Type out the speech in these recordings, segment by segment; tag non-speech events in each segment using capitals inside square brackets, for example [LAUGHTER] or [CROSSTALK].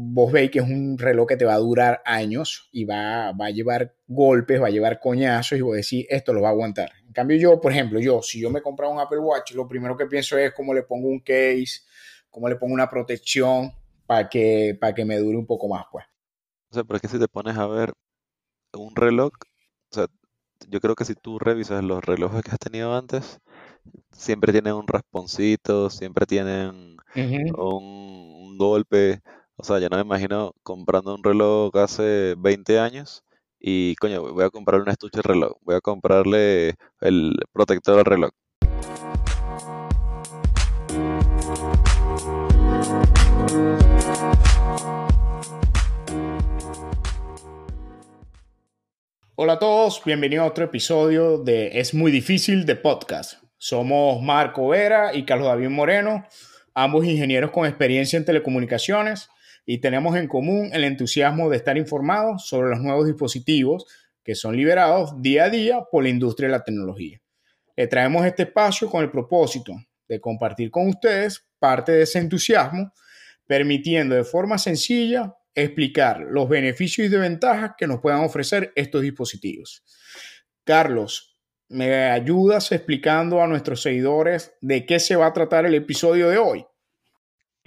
vos veis que es un reloj que te va a durar años y va, va a llevar golpes, va a llevar coñazos y vos decís, esto lo va a aguantar. En cambio yo, por ejemplo, yo, si yo me compro un Apple Watch, lo primero que pienso es cómo le pongo un case, cómo le pongo una protección para que, para que me dure un poco más, pues. O sea, pero es que si te pones a ver un reloj, o sea, yo creo que si tú revisas los relojes que has tenido antes, siempre tienen un rasponcito, siempre tienen un, golpe. O sea, yo no me imagino comprando un reloj hace 20 años y, coño, voy a comprarle un estuche de reloj, voy a comprarle el protector al reloj. Hola a todos, bienvenidos a otro episodio de Es muy difícil de podcast. Somos Marco Vera y Carlos David Moreno, ambos ingenieros con experiencia en telecomunicaciones y tenemos en común el entusiasmo de estar informados sobre los nuevos dispositivos que son liberados día a día por la industria de la tecnología. Le traemos este espacio con el propósito de compartir con ustedes parte de ese entusiasmo, permitiendo de forma sencilla explicar los beneficios y desventajas que nos puedan ofrecer estos dispositivos. Carlos, ¿me ayudas explicando a nuestros seguidores de qué se va a tratar el episodio de hoy?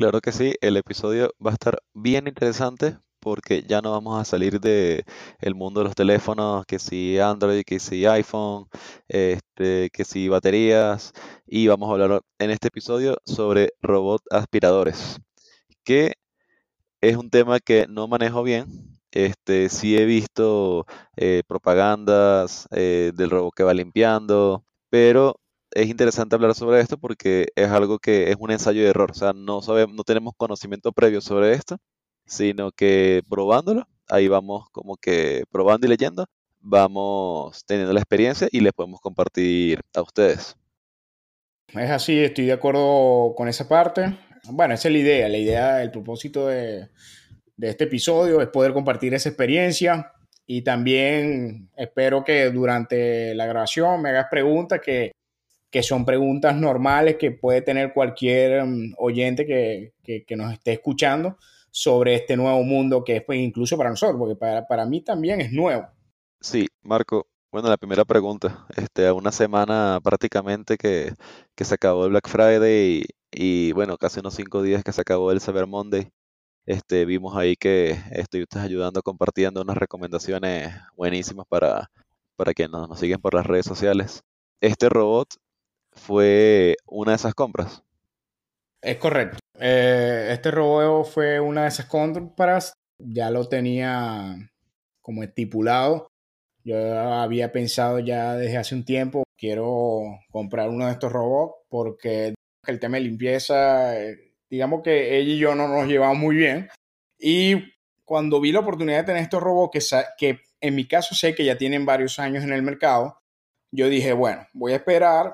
Claro que sí, el episodio va a estar bien interesante porque ya no vamos a salir de mundo de los teléfonos, que si Android, que si iPhone, este, que si baterías, y vamos a hablar en este episodio sobre robot aspiradores, que es un tema que no manejo bien. Este, sí he visto eh, propagandas eh, del robot que va limpiando, pero es interesante hablar sobre esto porque es algo que es un ensayo de error. O sea, no, sabemos, no tenemos conocimiento previo sobre esto, sino que probándolo, ahí vamos como que probando y leyendo, vamos teniendo la experiencia y les podemos compartir a ustedes. Es así, estoy de acuerdo con esa parte. Bueno, esa es la idea. La idea, el propósito de, este episodio es poder compartir esa experiencia y también espero que durante la grabación me hagas preguntas que, son preguntas normales que puede tener cualquier mm, oyente que, nos esté escuchando sobre este nuevo mundo que es pues, incluso para nosotros, porque para, para mí también es nuevo. Sí, Marco, bueno, la primera pregunta, este, a una semana prácticamente que, que se acabó el Black Friday y bueno, casi unos cinco días que se acabó el Cyber Monday, este, vimos ahí que estuviste ayudando, compartiendo unas recomendaciones buenísimas para, para quienes nos, siguen por las redes sociales. Este robot fue una de esas compras. Es correcto. Eh, este robot fue una de esas compras. Ya lo tenía como estipulado. Yo había pensado ya desde hace un tiempo, quiero comprar uno de estos robots porque el tema de limpieza, eh, digamos que ella y yo no nos llevamos muy bien. Y cuando vi la oportunidad de tener estos robots, que, que en mi caso sé que ya tienen varios años en el mercado, yo dije, bueno, voy a esperar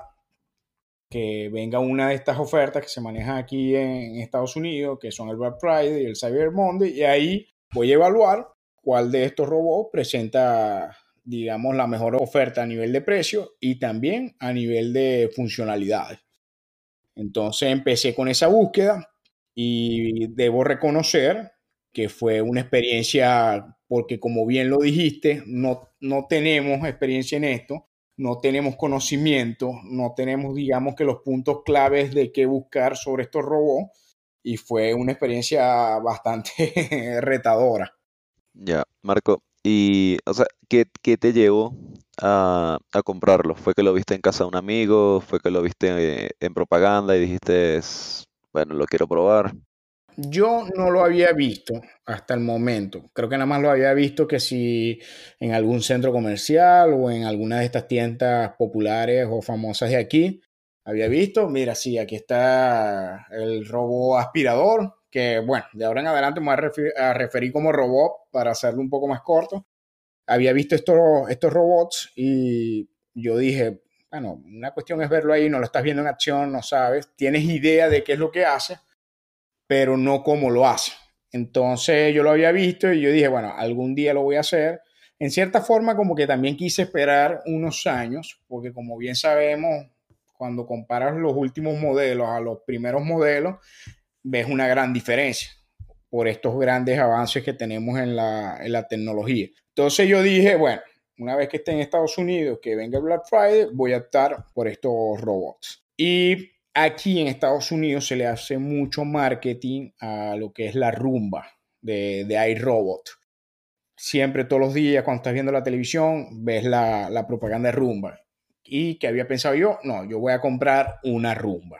que venga una de estas ofertas que se manejan aquí en Estados Unidos, que son el Black Friday y el Cyber Monday, y ahí voy a evaluar cuál de estos robots presenta, digamos, la mejor oferta a nivel de precio y también a nivel de funcionalidades. Entonces empecé con esa búsqueda y debo reconocer que fue una experiencia, porque como bien lo dijiste, no, no tenemos experiencia en esto, no tenemos conocimiento, no tenemos, digamos, que los puntos claves de qué buscar sobre estos robots y fue una experiencia bastante [LAUGHS] retadora. Ya, Marco, y, o sea, ¿qué, qué te llevó a, comprarlo? ¿Fue que lo viste en casa de un amigo? ¿Fue que lo viste eh, en propaganda y dijiste, bueno, lo quiero probar? Yo no lo había visto hasta el momento. Creo que nada más lo había visto que si en algún centro comercial o en alguna de estas tiendas populares o famosas de aquí había visto. Mira, sí, aquí está el robot aspirador, que bueno, de ahora en adelante me voy a, referir, como robot para hacerlo un poco más corto había visto estos, estos robots y yo dije, bueno, una cuestión es verlo ahí, no lo estás viendo en acción, no sabes, tienes idea de qué es lo que hace, pero no cómo lo hace. Entonces yo lo había visto y yo dije, bueno, algún día lo voy a hacer. En cierta forma como que también quise esperar unos años, porque como bien sabemos, cuando comparas los últimos modelos a los primeros modelos, ves una gran diferencia. por estos grandes avances que tenemos en la, en la tecnología. Entonces yo dije, bueno, una vez que esté en Estados Unidos, que venga Black Friday, voy a optar por estos robots. Y aquí en Estados Unidos se le hace mucho marketing a lo que es la rumba de, de iRobot. Siempre, todos los días, cuando estás viendo la televisión, ves la, la propaganda de rumba. Y que había pensado yo, no, yo voy a comprar una rumba.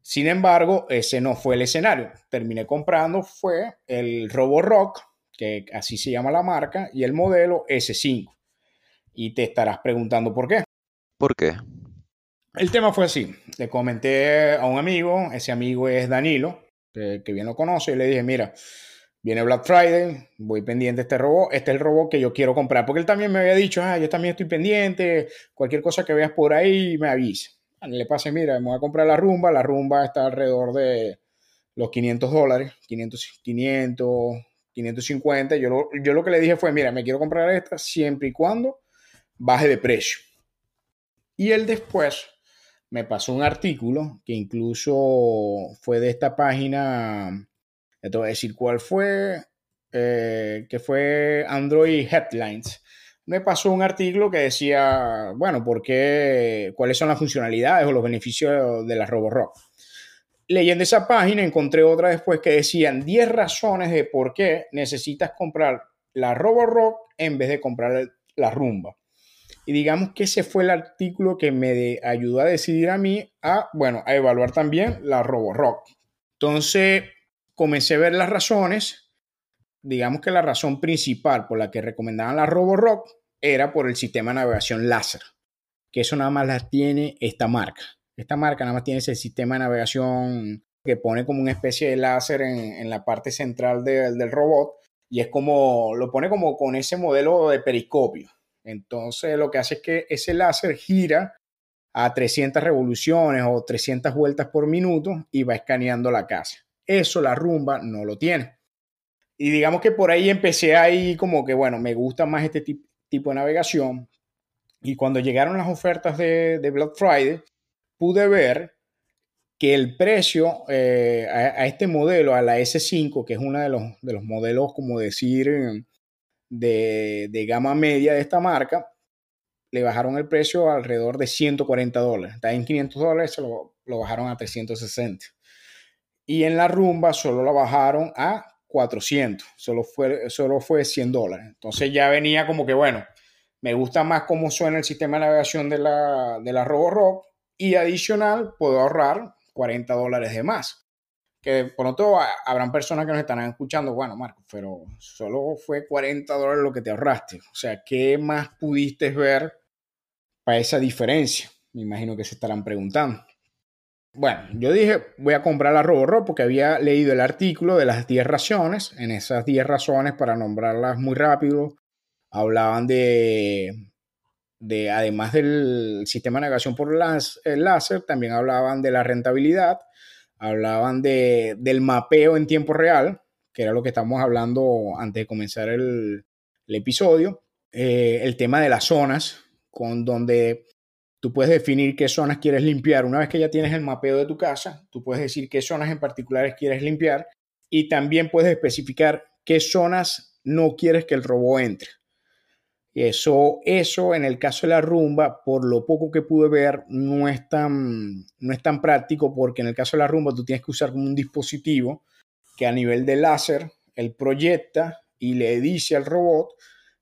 Sin embargo, ese no fue el escenario. Terminé comprando fue el Roborock, que así se llama la marca, y el modelo S5. Y te estarás preguntando por qué. ¿Por qué? El tema fue así. Le comenté a un amigo, ese amigo es Danilo, que, bien lo conoce, y le dije, mira, viene Black Friday, voy pendiente de este robot, este es el robot que yo quiero comprar, porque él también me había dicho, ah, yo también estoy pendiente, cualquier cosa que veas por ahí, me avisa le pase, mira, me voy a comprar la rumba, la rumba está alrededor de los 500 dólares, 500, 500 550. Yo lo, yo lo que le dije fue, mira, me quiero comprar esta siempre y cuando baje de precio. Y él después me pasó un artículo que incluso fue de esta página, te voy a decir cuál fue, eh, que fue Android Headlines me pasó un artículo que decía, bueno, ¿por qué, cuáles son las funcionalidades o los beneficios de la Roborock. Leyendo esa página encontré otra después que decían 10 razones de por qué necesitas comprar la Roborock en vez de comprar la Rumba. Y digamos que ese fue el artículo que me ayudó a decidir a mí a, bueno, a evaluar también la Roborock. Entonces comencé a ver las razones digamos que la razón principal por la que recomendaban la Roborock era por el sistema de navegación láser, que eso nada más la tiene esta marca. Esta marca nada más tiene ese sistema de navegación que pone como una especie de láser en, la parte central del robot y es como, lo pone como con ese modelo de periscopio. Entonces lo que hace es que ese láser gira a 300 revoluciones o 300 vueltas por minuto y va escaneando la casa. Eso la rumba no lo tiene. Y digamos que por ahí empecé ahí como que, bueno, me gusta más este tipo de navegación. Y cuando llegaron las ofertas de, Black Friday, pude ver que el precio eh, a, este modelo, a la S5, que es uno de los, de los modelos, como decir, de, de, gama media de esta marca, le bajaron el precio alrededor de 140 dólares. Está en 500 dólares, se lo, lo bajaron a 360. Y en la rumba solo lo bajaron a 400, solo fue, solo fue 100 dólares. Entonces ya venía como que, bueno, me gusta más cómo suena el sistema de navegación de la, de la Roborock y adicional puedo ahorrar 40 dólares de más. Que por otro habrán personas que nos estarán escuchando, bueno, Marco, pero solo fue 40 dólares lo que te ahorraste. O sea, ¿qué más pudiste ver para esa diferencia? Me imagino que se estarán preguntando. Bueno, yo dije, voy a comprar la Roborock porque había leído el artículo de las 10 razones. En esas 10 razones, para nombrarlas muy rápido, hablaban de, de además del sistema de navegación por láser, también hablaban de la rentabilidad, hablaban de, del mapeo en tiempo real, que era lo que estamos hablando antes de comenzar el, episodio, eh, el tema de las zonas, con donde Tú puedes definir qué zonas quieres limpiar. Una vez que ya tienes el mapeo de tu casa, tú puedes decir qué zonas en particulares quieres limpiar y también puedes especificar qué zonas no quieres que el robot entre. Eso, eso en el caso de la rumba, por lo poco que pude ver, no es, tan, no es tan práctico porque en el caso de la rumba tú tienes que usar como un dispositivo que a nivel de láser él proyecta y le dice al robot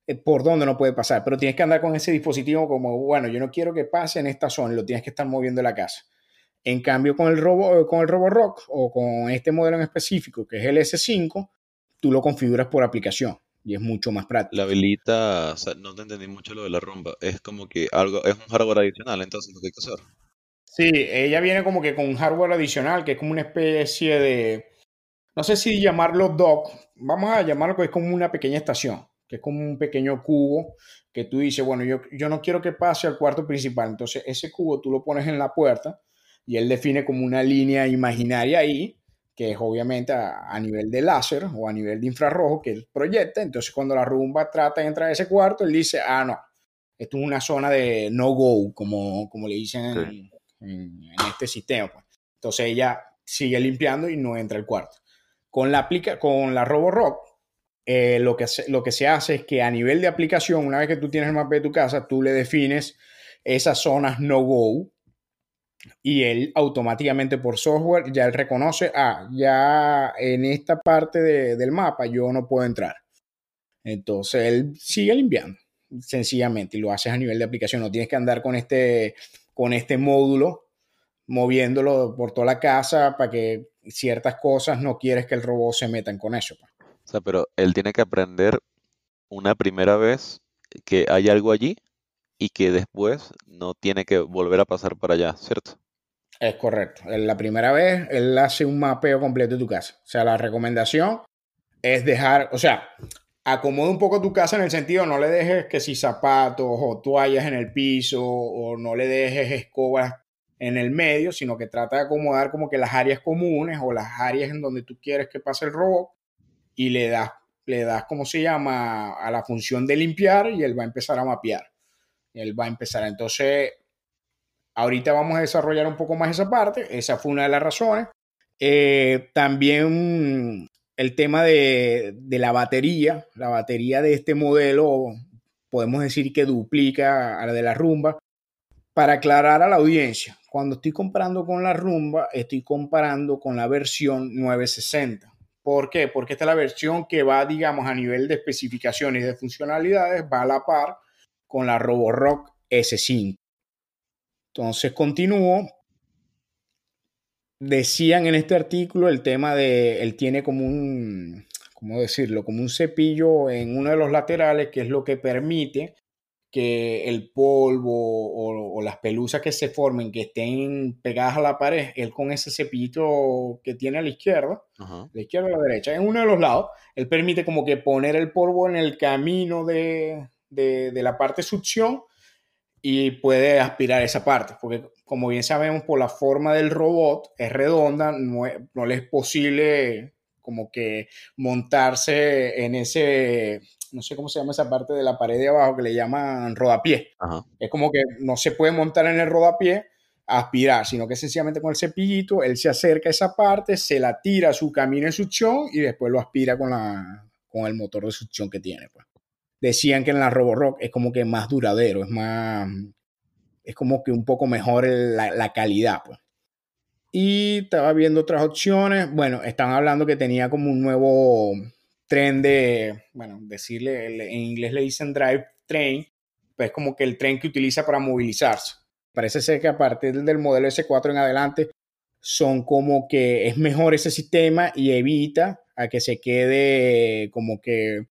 eh, por dónde no puede pasar, pero tienes que andar con ese dispositivo como, bueno, yo no quiero que pase en esta zona, lo tienes que estar moviendo la casa. En cambio, con el, robo, eh, con el Roborock o con este modelo en específico, que es el S5, tú lo configuras por aplicación y es mucho más práctico. La habilita, o sea, no te entendí mucho lo de la rumba, es como que algo, es un hardware adicional, entonces lo que hay que hacer. Sí, ella viene como que con un hardware adicional, que es como una especie de, no sé si llamarlo dock, vamos a llamarlo que es como una pequeña estación que es como un pequeño cubo que tú dices, bueno, yo, yo no quiero que pase al cuarto principal. Entonces ese cubo tú lo pones en la puerta y él define como una línea imaginaria ahí, que es obviamente a, nivel de láser o a nivel de infrarrojo que él proyecta. Entonces cuando la rumba trata de entrar a ese cuarto, él dice, ah, no, esto es una zona de no-go, como, como le dicen en, este sistema. Pues. Entonces ella sigue limpiando y no entra al cuarto. Con la, aplica con la Roborock, eh, lo, que lo que se hace es que a nivel de aplicación, una vez que tú tienes el mapa de tu casa, tú le defines esas zonas no-go y él automáticamente por software ya él reconoce, ah, ya en esta parte del mapa yo no puedo entrar. Entonces él sigue limpiando, sencillamente, y lo haces a nivel de aplicación. No tienes que andar con este, con este módulo moviéndolo por toda la casa para que ciertas cosas no quieres que el robot se metan con eso. Pues. O sea, pero él tiene que aprender una primera vez que hay algo allí y que después no tiene que volver a pasar para allá, ¿cierto? Es correcto. La primera vez él hace un mapeo completo de tu casa. O sea, la recomendación es dejar, o sea, acomoda un poco tu casa en el sentido, no le dejes que si zapatos o toallas en el piso o no le dejes escobas en el medio, sino que trata de acomodar como que las áreas comunes o las áreas en donde tú quieres que pase el robot y le das, le das, ¿cómo se llama?, a la función de limpiar y él va a empezar a mapear. Él va a empezar. Entonces, ahorita vamos a desarrollar un poco más esa parte. Esa fue una de las razones. Eh, también el tema de, de, la batería. La batería de este modelo podemos decir que duplica a la de la rumba. Para aclarar a la audiencia, cuando estoy comparando con la rumba, estoy comparando con la versión 960. ¿Por qué? Porque esta es la versión que va, digamos, a nivel de especificaciones y de funcionalidades, va a la par con la Roborock S5. Entonces continúo. Decían en este artículo el tema de, él tiene como un, ¿cómo decirlo? Como un cepillo en uno de los laterales, que es lo que permite que el polvo o, las pelusas que se formen, que estén pegadas a la pared, él con ese cepillito que tiene a la izquierda, la izquierda o la derecha, en uno de los lados, él permite como que poner el polvo en el camino de, la parte succión y puede aspirar esa parte, porque como bien sabemos por la forma del robot es redonda, no, no le es posible como que montarse en ese no sé cómo se llama esa parte de la pared de abajo que le llaman rodapié. Es como que no se puede montar en el rodapié a aspirar, sino que sencillamente con el cepillito él se acerca a esa parte, se la tira a su camino de succión y después lo aspira con, la, con el motor de succión que tiene. Pues. Decían que en la Roborock es como que más duradero, es más, es como que un poco mejor la, la calidad. Pues. Y estaba viendo otras opciones. Bueno, están hablando que tenía como un nuevo tren de, bueno, decirle, en inglés le dicen drive train, pues como que el tren que utiliza para movilizarse. Parece ser que a partir del modelo S4 en adelante son como que es mejor ese sistema y evita a que se quede como que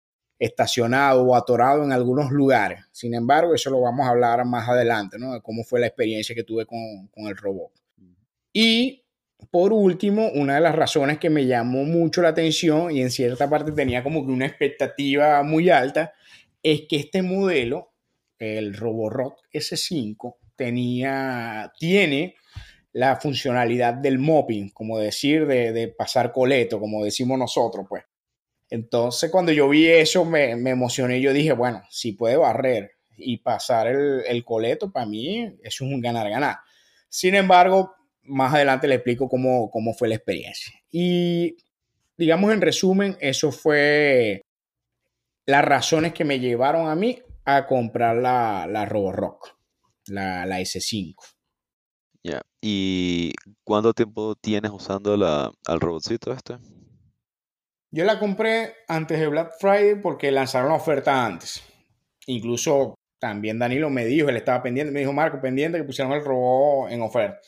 estacionado o atorado en algunos lugares. Sin embargo, eso lo vamos a hablar más adelante, ¿no? De cómo fue la experiencia que tuve con, con el robot. Y por último, una de las razones que me llamó mucho la atención y en cierta parte tenía como que una expectativa muy alta, es que este modelo, el Roborock S5, tenía, tiene la funcionalidad del mopping, como decir, de, pasar coleto, como decimos nosotros, pues. Entonces, cuando yo vi eso, me, me emocioné. Yo dije, bueno, si puede barrer y pasar el, coleto, para mí es un ganar-ganar. Sin embargo, más adelante le explico cómo, cómo fue la experiencia. Y digamos en resumen, eso fue las razones que me llevaron a mí a comprar la, la Roborock, la, la S5. Ya, ¿y cuánto tiempo tienes usando la, al robotcito este? Yo la compré antes de Black Friday porque lanzaron la oferta antes. Incluso también Danilo me dijo, él estaba pendiente, me dijo Marco, pendiente que pusieron el robot en oferta.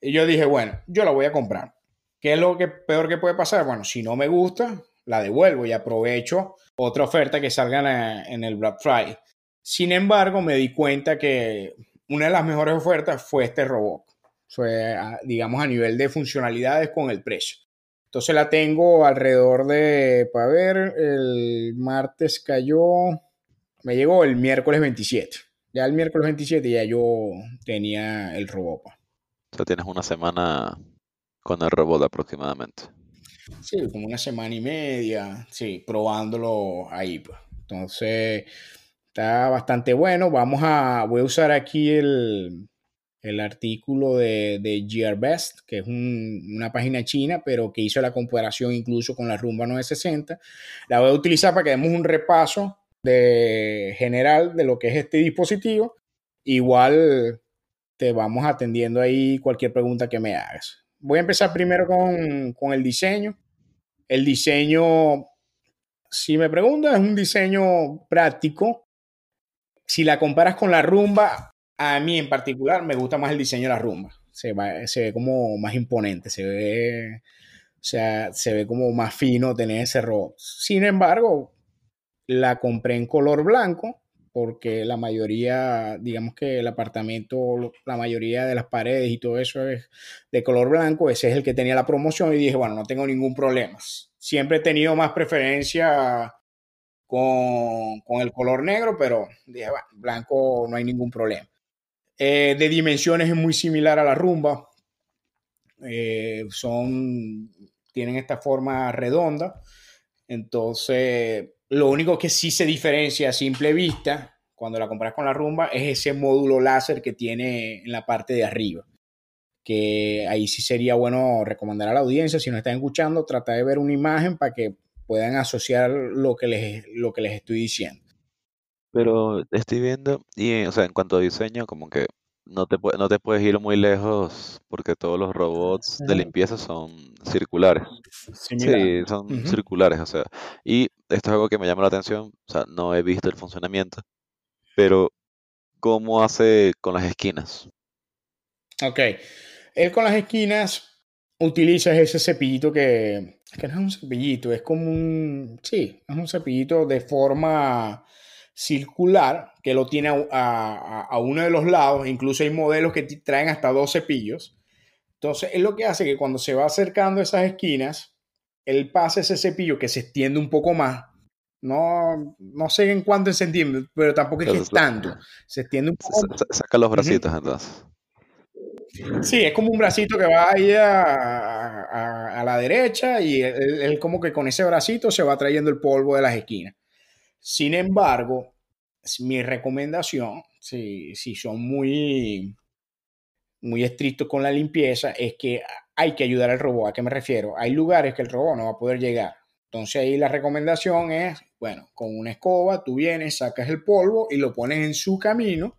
Y yo dije, bueno, yo la voy a comprar. ¿Qué es lo que peor que puede pasar? Bueno, si no me gusta, la devuelvo y aprovecho otra oferta que salga en el Black Friday. Sin embargo, me di cuenta que una de las mejores ofertas fue este robot. Fue, digamos, a nivel de funcionalidades con el precio. Entonces la tengo alrededor de, para ver, el martes cayó, me llegó el miércoles 27. Ya el miércoles 27 ya yo tenía el robot. O sea, tienes una semana con el robot aproximadamente. Sí, como una semana y media, sí, probándolo ahí. Pues. Entonces, está bastante bueno. Vamos a, voy a usar aquí el, el artículo de, de GearBest, que es una página china, pero que hizo la comparación incluso con la Rumba 960. La voy a utilizar para que demos un repaso de general de lo que es este dispositivo. Igual te vamos atendiendo ahí cualquier pregunta que me hagas. Voy a empezar primero con, con el diseño. El diseño, si me preguntas, es un diseño práctico. Si la comparas con la rumba, a mí en particular me gusta más el diseño de la rumba. Se, ve como más imponente, se ve, o sea, se ve como más fino tener ese robot. Sin embargo, la compré en color blanco porque la mayoría, digamos que el apartamento, la mayoría de las paredes y todo eso es de color blanco. Ese es el que tenía la promoción y dije, bueno, no tengo ningún problema. Siempre he tenido más preferencia con, con el color negro, pero dije, bueno, blanco no hay ningún problema. Eh, de dimensiones es muy similar a la rumba. Eh, son, tienen esta forma redonda. Entonces, lo único que sí se diferencia a simple vista cuando la compras con la rumba es ese módulo láser que tiene en la parte de arriba. Que ahí sí sería bueno recomendar a la audiencia, si no están escuchando, trata de ver una imagen para que puedan asociar lo que les, lo que les estoy diciendo. Pero estoy viendo, y o sea, en cuanto a diseño, como que no te, no te puedes ir muy lejos porque todos los robots de limpieza son circulares. Sí, son circulares, o sea. Y esto es algo que me llama la atención, o sea, no he visto el funcionamiento, pero ¿cómo hace con las esquinas? Ok, él con las esquinas utiliza ese cepillito que, que no es un cepillito, es como un, sí, es un cepillito de forma circular que lo tiene a, uno de los lados. Incluso hay modelos que traen hasta dos cepillos. Entonces, es lo que hace que cuando se va acercando a esas esquinas, él pasa ese cepillo que se extiende un poco más. No, no sé en cuánto se entiende, pero tampoco es que es tanto. Se extiende un poco. Saca los bracitos entonces. Sí, es como un bracito que va ahí a, a la derecha y él, como que con ese bracito se va trayendo el polvo de las esquinas. Sin embargo, mi recomendación, si, si son muy, muy estrictos con la limpieza, es que hay que ayudar al robot. ¿A qué me refiero? Hay lugares que el robot no va a poder llegar. Entonces ahí la recomendación es, bueno, con una escoba tú vienes, sacas el polvo y lo pones en su camino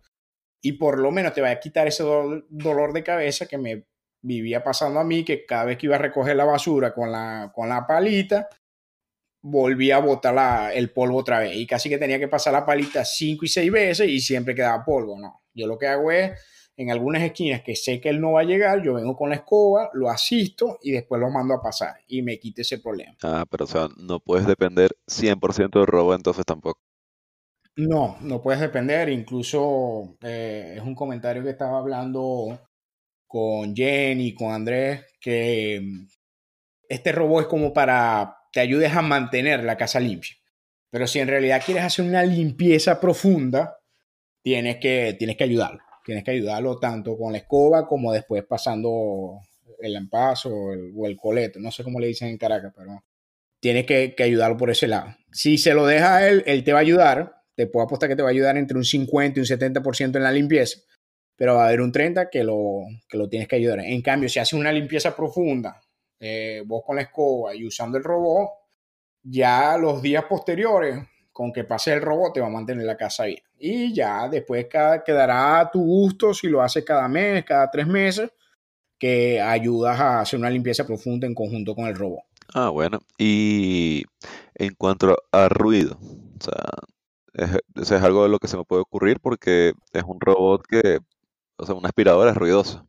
y por lo menos te va a quitar ese dolor de cabeza que me vivía pasando a mí, que cada vez que iba a recoger la basura con la, con la palita, volvía a botar el polvo otra vez. Y casi que tenía que pasar la palita cinco y seis veces y siempre quedaba polvo. No, yo lo que hago es, en algunas esquinas que sé que él no va a llegar, yo vengo con la escoba, lo asisto y después lo mando a pasar y me quite ese problema. Ah, pero o sea, no puedes depender 100% del robo entonces tampoco. No, no puedes depender. Incluso eh, es un comentario que estaba hablando con Jenny, con Andrés, que mm, este robot es como para te ayudes a mantener la casa limpia. Pero si en realidad quieres hacer una limpieza profunda, tienes que, tienes que ayudarlo. Tienes que ayudarlo tanto con la escoba como después pasando el empazo o el, o coleto. No sé cómo le dicen en Caracas, pero tienes que, que, ayudarlo por ese lado. Si se lo deja él, él te va a ayudar. Te puedo apostar que te va a ayudar entre un 50 y un 70% en la limpieza. Pero va a haber un 30 que lo, que lo tienes que ayudar. En cambio, si haces una limpieza profunda, eh, vos con la escoba y usando el robot, ya los días posteriores, con que pase el robot, te va a mantener la casa bien. Y ya después quedará a tu gusto si lo haces cada mes, cada tres meses, que ayudas a hacer una limpieza profunda en conjunto con el robot. Ah, bueno. Y en cuanto a ruido, o sea, eso es algo de lo que se me puede ocurrir porque es un robot que, o sea, una aspiradora es ruidoso.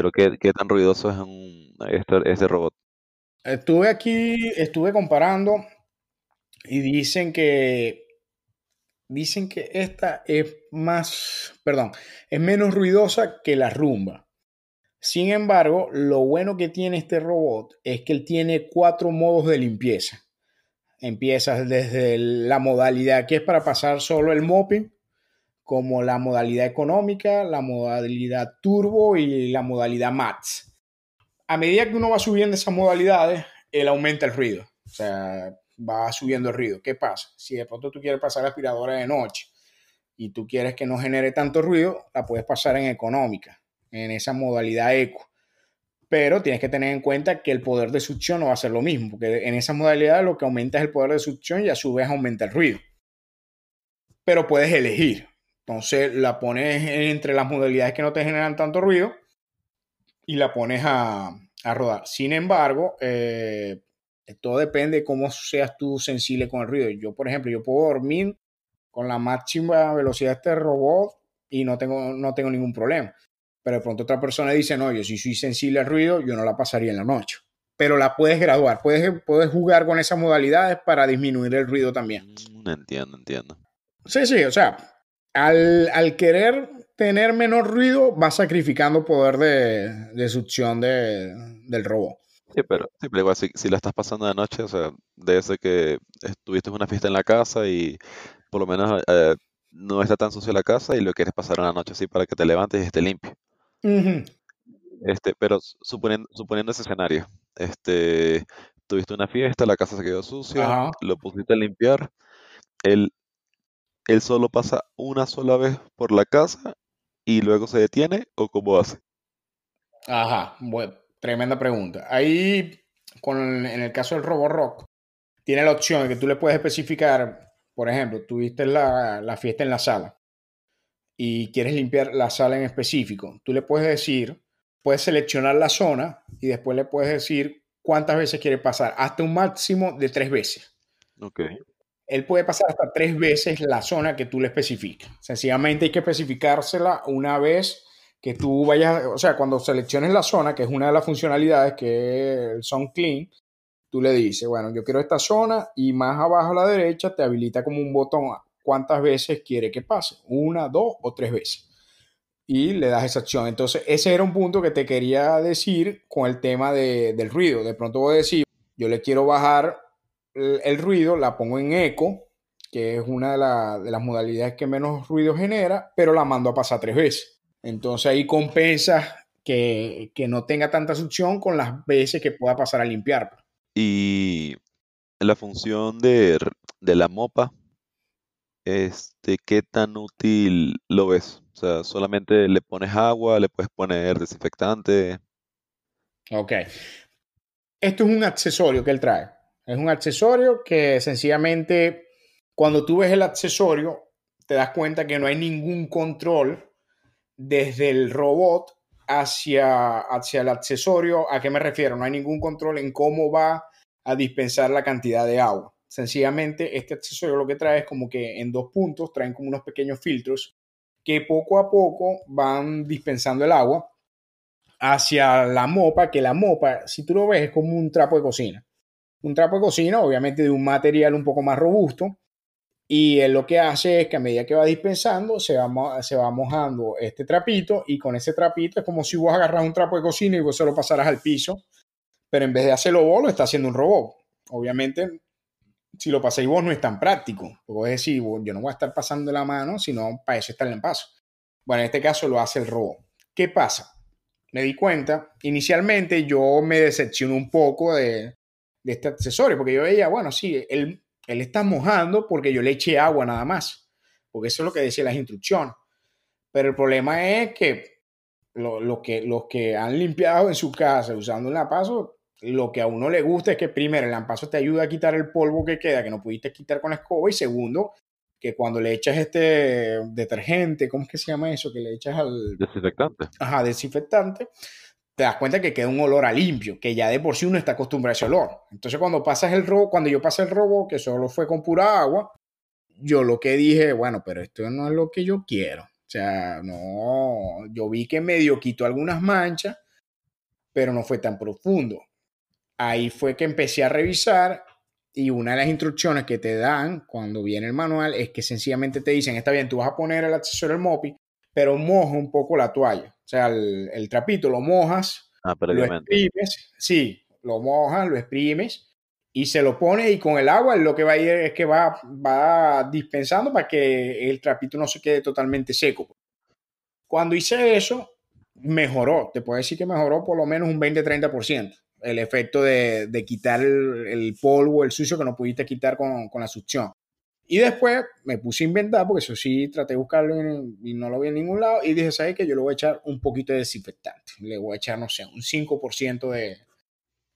Pero ¿qué, qué tan ruidoso es este, este robot? Estuve aquí, estuve comparando y dicen que dicen que esta es más, perdón, es menos ruidosa que la rumba. Sin embargo, lo bueno que tiene este robot es que él tiene cuatro modos de limpieza. Empiezas desde la modalidad que es para pasar solo el mopping, como la modalidad económica, la modalidad turbo y la modalidad max. A medida que uno va subiendo esas modalidades, él aumenta el ruido. O sea, va subiendo el ruido. ¿Qué pasa? Si de pronto tú quieres pasar aspiradora de noche y tú quieres que no genere tanto ruido, la puedes pasar en económica. en esa modalidad eco. Pero tienes que tener en cuenta que el poder de succión no va a ser lo mismo, porque en esa modalidad lo que aumenta es el poder de succión y a su vez aumenta el ruido. Pero puedes elegir. Entonces la pones entre las modalidades que no te generan tanto ruido y la pones a, a rodar. Sin embargo, eh, todo depende de cómo seas tú sensible con el ruido. Yo, por ejemplo, yo puedo dormir con la máxima velocidad de este robot y no tengo, no tengo ningún problema. Pero de pronto otra persona dice, no, yo si soy sensible al ruido, yo no la pasaría en la noche. Pero la puedes graduar, puedes, puedes jugar con esas modalidades para disminuir el ruido también. Mm, entiendo, entiendo. Sí, sí, o sea, al, al querer tener menor ruido, va sacrificando poder de, de succión de, del robot. Sí, pero, sí, pero igual si, si, la estás pasando de noche, o sea, debe ser que estuviste en una fiesta en la casa y por lo menos eh, no está tan sucia la casa y lo quieres pasar una noche así para que te levantes y esté limpio. Este, pero suponiendo, suponiendo ese escenario, este, tuviste una fiesta, la casa se quedó sucia, lo pusiste a limpiar, él, él solo pasa una sola vez por la casa y luego se detiene o cómo hace? Ajá, bueno, tremenda pregunta. Ahí, con, en el caso del Roborock, tiene la opción de que tú le puedes especificar, por ejemplo, tuviste la, la fiesta en la sala y quieres limpiar la sala en específico. Tú le puedes decir, puedes seleccionar la zona y después le puedes decir cuántas veces quiere pasar, hasta un máximo de tres veces. Ok él puede pasar hasta tres veces la zona que tú le especificas. Sencillamente hay que especificársela una vez que tú vayas, o sea, cuando selecciones la zona, que es una de las funcionalidades que es Sound Clean, tú le dices, bueno, yo quiero esta zona y más abajo a la derecha te habilita como un botón cuántas veces quiere que pase, una, dos o tres veces. Y le das esa acción. Entonces, ese era un punto que te quería decir con el tema del ruido. De pronto voy a decir, yo le quiero bajar el, ruido la pongo en eco, que es una de, las modalidades que menos ruido genera, pero la mando a pasar tres veces. Entonces ahí compensa que, no tenga tanta succión con las veces que pueda pasar a limpiar. Y la función de, la mopa, este, ¿qué tan útil lo ves? O sea, solamente le pones agua, le puedes poner desinfectante. Ok. Esto es un accesorio que él trae. Es un accesorio que sencillamente cuando tú ves el accesorio te das cuenta que no hay ningún control desde el robot hacia, hacia el accesorio. ¿A qué me refiero? No hay ningún control en cómo va a dispensar la cantidad de agua. Sencillamente este accesorio lo que trae es como que en dos puntos traen como unos pequeños filtros que poco a poco van dispensando el agua hacia la mopa, que la mopa, si tú lo ves, es como un trapo de cocina un trapo de cocina, obviamente de un material un poco más robusto. Y él lo que hace es que a medida que va dispensando, se va, mojando este trapito y con ese trapito es como si vos agarras un trapo de cocina y vos se lo pasaras al piso, pero en vez de hacerlo vos, lo está haciendo un robot. Obviamente, si lo pasáis vos no es tan práctico, porque es decir, yo no voy a estar pasando la mano, sino para eso está el paso. Bueno, en este caso lo hace el robot. ¿Qué pasa? Me di cuenta, inicialmente yo me decepcioné un poco de, de este accesorio, porque yo veía, bueno, sí, él, él está mojando porque yo le eché agua nada más, porque eso es lo que decía las instrucciones. Pero el problema es que, lo, que los que han limpiado en su casa usando un lampazo, lo que a uno le gusta es que primero el lampazo te ayuda a quitar el polvo que queda, que no pudiste quitar con la escoba, y segundo, que cuando le echas este detergente, ¿cómo es que se llama eso? Que le echas al... Desinfectante. Ajá, desinfectante te das cuenta que queda un olor a limpio, que ya de por sí uno está acostumbrado a ese olor. Entonces cuando pasas el robo, cuando yo pasé el robo, que solo fue con pura agua, yo lo que dije, bueno, pero esto no es lo que yo quiero. O sea, no, yo vi que medio quitó algunas manchas, pero no fue tan profundo. Ahí fue que empecé a revisar y una de las instrucciones que te dan cuando viene el manual es que sencillamente te dicen, está bien, tú vas a poner el accesorio del MOPI, pero moja un poco la toalla. O sea, el, trapito lo mojas, ah, lo exprimes, sí, lo mojas, lo exprimes y se lo pone y con el agua lo que va a ir es que va, va dispensando para que el trapito no se quede totalmente seco. Cuando hice eso, mejoró, te puedo decir que mejoró por lo menos un 20-30% el efecto de, de quitar el, polvo, el sucio que no pudiste quitar con, con la succión. Y después me puse a inventar, porque eso sí, traté de buscarlo y no lo vi en ningún lado. Y dije, ¿sabes qué? Yo le voy a echar un poquito de desinfectante. Le voy a echar, no sé, un 5% de,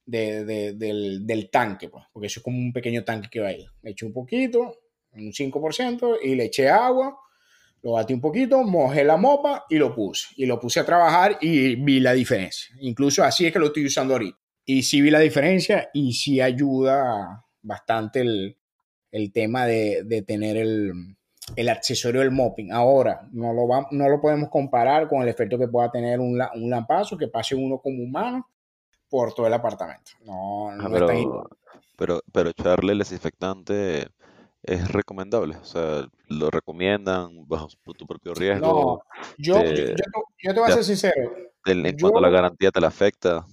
de, del, del, tanque, pues, porque eso es como un pequeño tanque que va ahí. Le eché un poquito, un 5%, y le eché agua, lo batí un poquito, mojé la mopa y lo puse. Y lo puse a trabajar y vi la diferencia. Incluso así es que lo estoy usando ahorita. Y sí vi la diferencia y sí ayuda bastante el, el tema de, de tener el, el, accesorio del mopping. Ahora, no lo, va, no lo podemos comparar con el efecto que pueda tener un, un lampazo, que pase uno como humano por todo el apartamento. No, ah, pero, pero, pero echarle el desinfectante es recomendable, o sea, lo recomiendan bajo tu propio riesgo. No, yo, yo, yo, te voy a ser sincero. En, cuanto a la garantía te la afecta.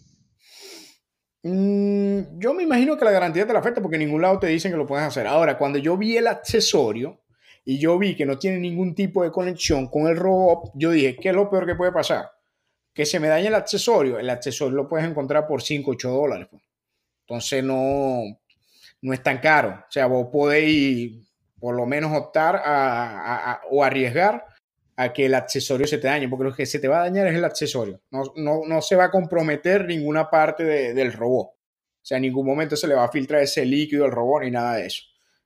Mm, yo me imagino que la garantía te la afecta porque en ningún lado te dicen que lo puedes hacer. Ahora, cuando yo vi el accesorio y yo vi que no tiene ningún tipo de conexión con el robot, yo dije, ¿qué es lo peor que puede pasar? Que se me dañe el accesorio. El accesorio lo puedes encontrar por 5, 8 dólares. Pues. Entonces no, no es tan caro. O sea, vos podéis por lo menos optar a, o arriesgar a que el accesorio se te dañe, porque lo que se te va a dañar es el accesorio. No, no, no se va a comprometer ninguna parte del robot. O sea, en ningún momento se le va a filtrar ese líquido al robot ni nada de eso.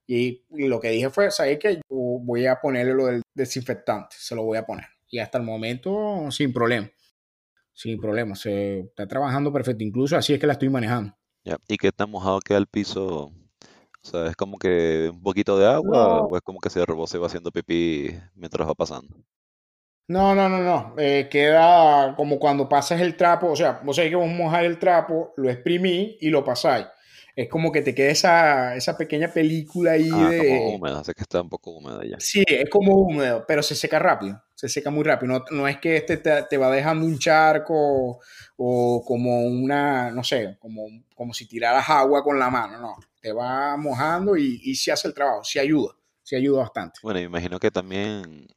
Y, lo que dije fue, ¿sabes qué? Yo voy a ponerle lo del desinfectante, se lo voy a poner. Y hasta el momento, sin problema. Sin problema, se está trabajando perfecto. Incluso así es que la estoy manejando. Ya. ¿Y qué tan mojado queda el piso? O sea, ¿es como que un poquito de agua o es como que ese robot se va haciendo pipí mientras va pasando? No, no, no, no. Eh, queda como cuando pasas el trapo, o sea, vos sabés que vos mojar el trapo, lo exprimís y lo pasáis. Es como que te queda esa, esa pequeña película ahí ah, de... como húmeda, sé que está un poco húmeda ya. Sí, es como húmedo, pero se seca rápido, se seca muy rápido. No, no es que este te, te, va dejando un charco o como una, no sé, como, como si tiraras agua con la mano, no. Te va mojando y, y sí hace el trabajo, sí ayuda, sí ayuda bastante. Bueno, me imagino que también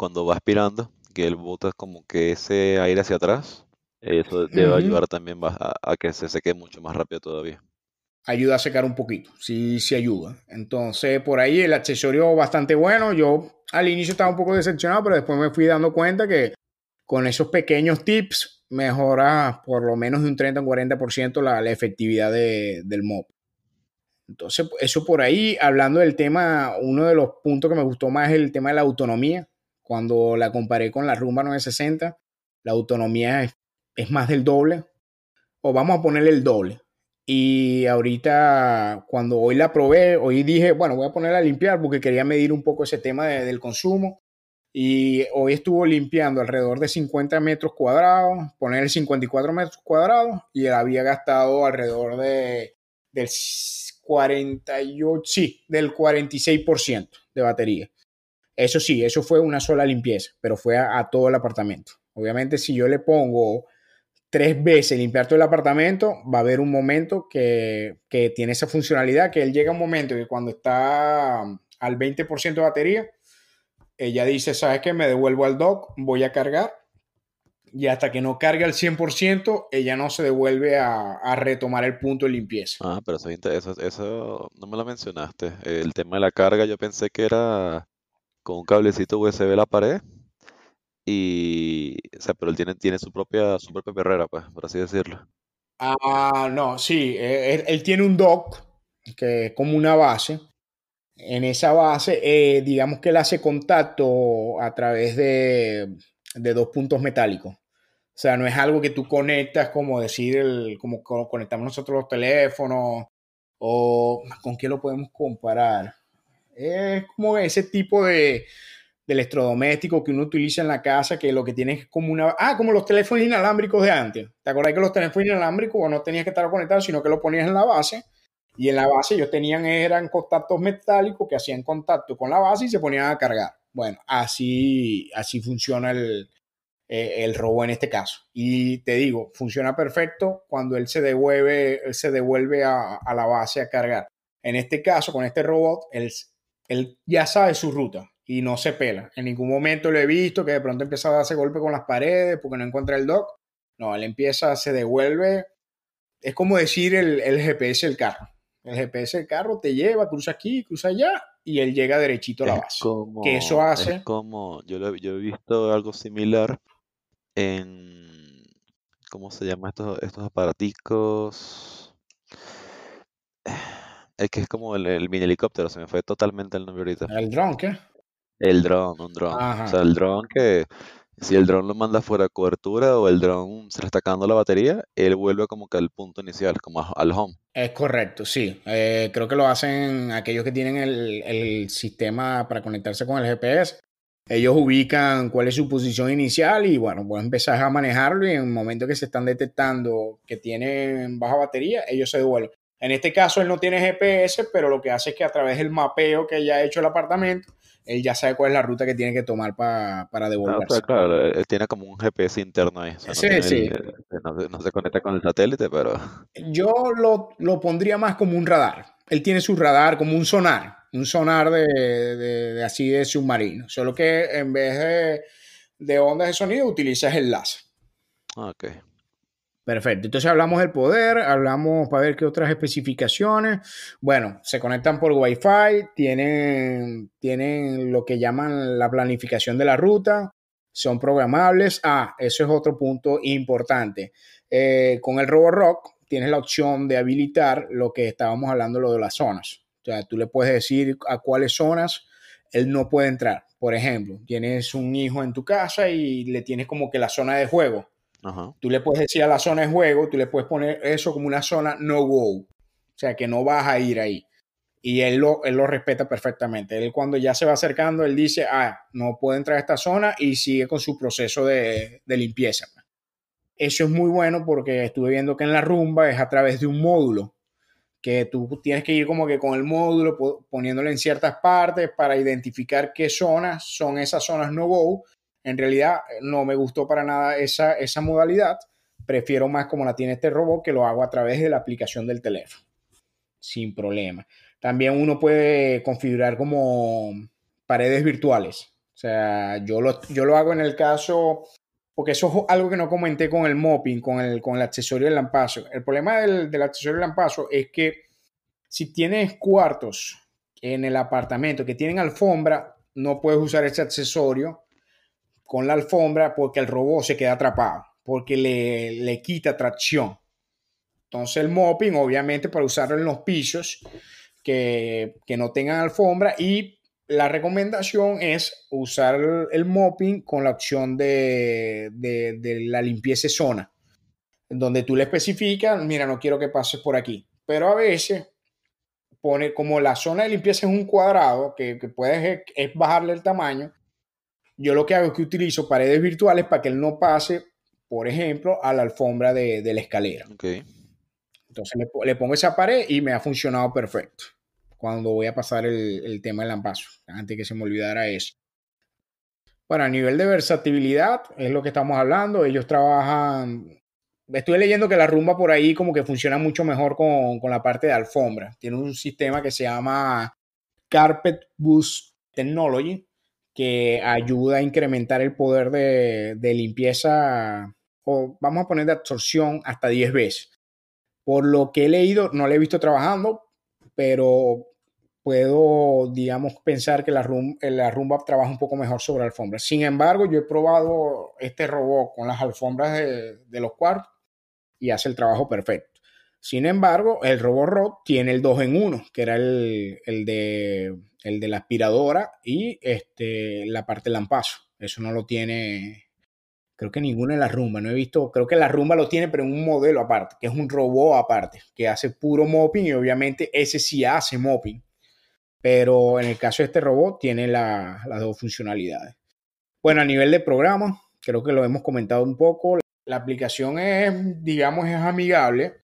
cuando va aspirando, que él bota como que ese aire hacia atrás, eso debe ayudar también a, que se seque mucho más rápido todavía. Ayuda a secar un poquito, sí, sí ayuda. Entonces, por ahí el accesorio bastante bueno. Yo al inicio estaba un poco decepcionado, pero después me fui dando cuenta que con esos pequeños tips mejora por lo menos de un 30 o 40% la, la efectividad de, del MOP. Entonces, eso por ahí, hablando del tema, uno de los puntos que me gustó más es el tema de la autonomía. Cuando la comparé con la Rumba 960, la autonomía es, más del doble, o vamos a ponerle el doble. Y ahorita, cuando hoy la probé, hoy dije, bueno, voy a ponerla a limpiar porque quería medir un poco ese tema del consumo. Y hoy estuvo limpiando alrededor de 50 metros cuadrados, poner 54 metros cuadrados, y había gastado alrededor de, del 48, sí, del 46% de batería. Eso sí, eso fue una sola limpieza, pero fue a, todo el apartamento. Obviamente, si yo le pongo tres veces limpiar todo el apartamento, va a haber un momento que, que tiene esa funcionalidad, que él llega un momento que cuando está al 20% de batería, ella dice, ¿sabes qué? Me devuelvo al dock, voy a cargar. Y hasta que no cargue al 100%, ella no se devuelve a, a retomar el punto de limpieza. Ah, pero eso, eso, eso no me lo mencionaste. El tema de la carga, yo pensé que era con un cablecito USB a la pared. Y, o sea, pero él tiene, tiene su propia, su propia perrera, pues, por así decirlo. Ah, no, sí, eh, él, tiene un dock que es como una base. En esa base, eh, digamos que él hace contacto a través de, de, dos puntos metálicos. O sea, no es algo que tú conectas como decir, el, como conectamos nosotros los teléfonos o con qué lo podemos comparar. Es como ese tipo de, electrodoméstico que uno utiliza en la casa, que lo que tiene es como una... Ah, como los teléfonos inalámbricos de antes. ¿Te acuerdas que los teléfonos inalámbricos no tenías que estar conectados, sino que lo ponías en la base? Y en la base ellos tenían, eran contactos metálicos que hacían contacto con la base y se ponían a cargar. Bueno, así, así funciona el, eh, el robo en este caso. Y te digo, funciona perfecto cuando él se devuelve, se devuelve a, a la base a cargar. En este caso, con este robot, él él ya sabe su ruta y no se pela. En ningún momento lo he visto que de pronto empieza a darse golpe con las paredes porque no encuentra el dock. No, él empieza, se devuelve. Es como decir el, el GPS del carro. El GPS del carro te lleva, cruza aquí, cruza allá y él llega derechito a la base. que eso hace... Es como, yo, yo he visto algo similar en, ¿cómo se llama estos, estos aparaticos? Es que es como el, mini helicóptero, se me fue totalmente el nombre ahorita. ¿El dron qué? El dron, un dron. O sea, el dron que si el dron lo manda fuera de cobertura o el dron se le está acabando la batería, él vuelve como que al punto inicial, como al home. Es correcto, sí. Eh, creo que lo hacen aquellos que tienen el, el, sistema para conectarse con el GPS. Ellos ubican cuál es su posición inicial y bueno, pues empezar a manejarlo y en el momento que se están detectando que tienen baja batería, ellos se devuelven. En este caso él no tiene GPS, pero lo que hace es que a través del mapeo que ya ha hecho el apartamento, él ya sabe cuál es la ruta que tiene que tomar para ah, devolverse. claro, él tiene como un GPS interno ahí. sí, sí. no, se conecta con el satélite, pero... [LAUGHS] Yo lo, lo, pondría más como un radar. Él tiene su radar como un sonar, un sonar de, de, así de submarino. Solo que en vez de, de ondas de sonido utilizas el láser. Ah, ok. Perfecto. Entonces hablamos del poder, hablamos para ver qué otras especificaciones. Bueno, se conectan por Wi-Fi, tienen, tienen lo que llaman la planificación de la ruta, son programables. Ah, eso es otro punto importante. Eh, con el Roborock tienes la opción de habilitar lo que estábamos hablando, lo de las zonas. O sea, tú le puedes decir a cuáles zonas él no puede entrar. Por ejemplo, tienes un hijo en tu casa y le tienes como que la zona de juego Tú le puedes decir a la zona de juego, tú le puedes poner eso como una zona no go. O sea, que no vas a ir ahí. Y él lo, él lo respeta perfectamente. Él cuando ya se va acercando, él dice, ah, no puede entrar a esta zona y sigue con su proceso de, de limpieza. Eso es muy bueno porque estuve viendo que en la rumba es a través de un módulo que tú tienes que ir como que con el módulo poniéndolo en ciertas partes para identificar qué zonas son esas zonas no go en realidad no me gustó para nada esa, esa modalidad. Prefiero más como la tiene este robot que lo hago a través de la aplicación del teléfono. Sin problema. También uno puede configurar como paredes virtuales. O sea, yo lo, yo lo hago en el caso, porque eso es algo que no comenté con el mopping, con el, con el accesorio del lampazo. El problema del, del accesorio del lampazo es que si tienes cuartos en el apartamento que tienen alfombra, no puedes usar ese accesorio con la alfombra porque el robot se queda atrapado, porque le, le quita tracción. Entonces el mopping, obviamente, para usarlo en los pisos que, que no tengan alfombra y la recomendación es usar el mopping con la opción de, de, de, la limpieza zona, donde tú le especificas, mira, no quiero que pases por aquí. Pero a veces pone como la zona de limpieza es un cuadrado, que, que puedes es bajarle el tamaño, yo lo que hago es que utilizo paredes virtuales para que él no pase, por ejemplo, a la alfombra de, la escalera. Entonces le, pongo esa pared y me ha funcionado perfecto cuando voy a pasar el, tema del lampazo, antes que se me olvidara eso. Bueno, a nivel de versatilidad, es lo que estamos hablando. Ellos trabajan. Estoy leyendo que la rumba por ahí como que funciona mucho mejor con, con la parte de alfombra. Tiene un sistema que se llama Carpet Boost Technology, que ayuda a incrementar el poder de, limpieza, o vamos a poner de absorción hasta 10 veces. Por lo que he leído, no lo he visto trabajando, pero puedo, digamos, pensar que la, la rumba trabaja un poco mejor sobre alfombras. Sin embargo, yo he probado este robot con las alfombras de, de los cuartos y hace el trabajo perfecto. Sin embargo, el robot tiene el 2 en 1, que era el, el de el de la aspiradora y este, la parte lampazo. Eso no lo tiene, creo que ninguna en la rumba. No he visto, creo que la rumba lo tiene, pero en un modelo aparte, que es un robot aparte, que hace puro mopping y obviamente ese sí hace mopping. Pero en el caso de este robot tiene las dos funcionalidades. Bueno, a nivel de programa, creo que lo hemos comentado un poco. La aplicación es, digamos, es amigable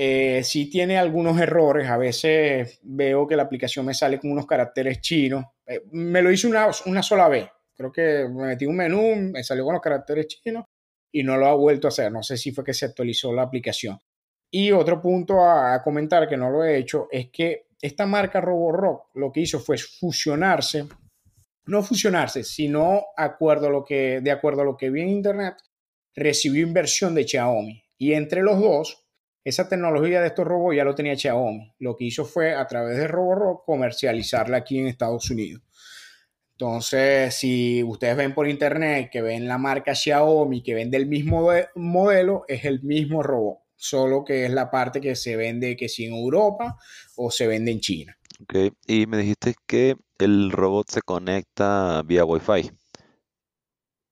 eh, sí tiene algunos errores. A veces veo que la aplicación me sale con unos caracteres chinos. Eh, me lo hice una, una, sola vez. Creo que me metí un menú, me salió con los caracteres chinos y no lo ha vuelto a hacer. No sé si fue que se actualizó la aplicación. Y otro punto a, comentar que no lo he hecho es que esta marca Roborock lo que hizo fue fusionarse, no fusionarse, sino acuerdo a lo que, de acuerdo a lo que vi en internet, recibió inversión de Xiaomi. Y entre los dos Esa tecnología de estos robots ya lo tenía Xiaomi. Lo que hizo fue a través de Roborock comercializarla aquí en Estados Unidos. Entonces, si ustedes ven por internet que ven la marca Xiaomi, que vende el mismo modelo, es el mismo robot, solo que es la parte que se vende que si en Europa o se vende en China. Ok, y me dijiste que el robot se conecta vía Wi-Fi.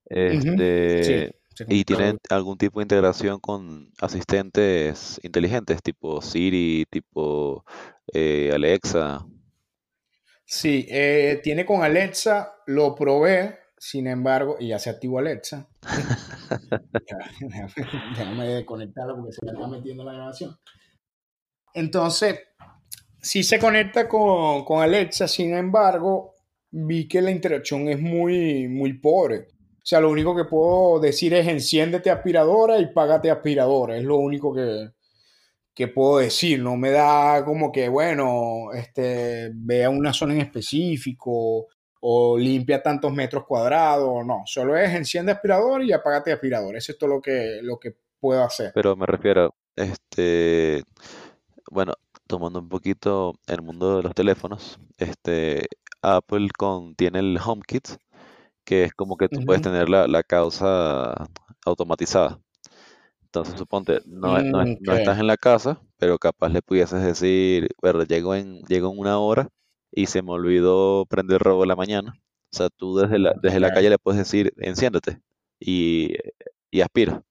Este, ¿y tienen algún tipo de integración con asistentes inteligentes, tipo Siri, tipo eh, Alexa? Sí, eh, tiene con Alexa, lo probé, sin embargo, y ya se activó Alexa. [LAUGHS] [LAUGHS] Déjame desconectarlo porque se me está metiendo la grabación. Entonces, sí se conecta con, con, Alexa, sin embargo, vi que la interacción es muy, muy pobre. O sea, lo único que puedo decir es enciéndete aspiradora y págate aspiradora. Es lo único que, que puedo decir, no me da como que, bueno, este, vea una zona en específico o limpia tantos metros cuadrados, no, solo es enciende aspirador y apágate aspirador, eso es todo lo que, lo que puedo hacer. Pero me refiero, este, bueno, tomando un poquito el mundo de los teléfonos, este, Apple con, tiene el HomeKit, que es como que tú puedes tener la, la causa automatizada. Entonces, suponte, no, no, no, estás en la casa, pero capaz le pudieses decir, bueno, llego en, llego en una hora y se me olvidó prender el robo en la mañana. O sea, tú desde la, desde la calle le puedes decir, enciéndete y, y aspira.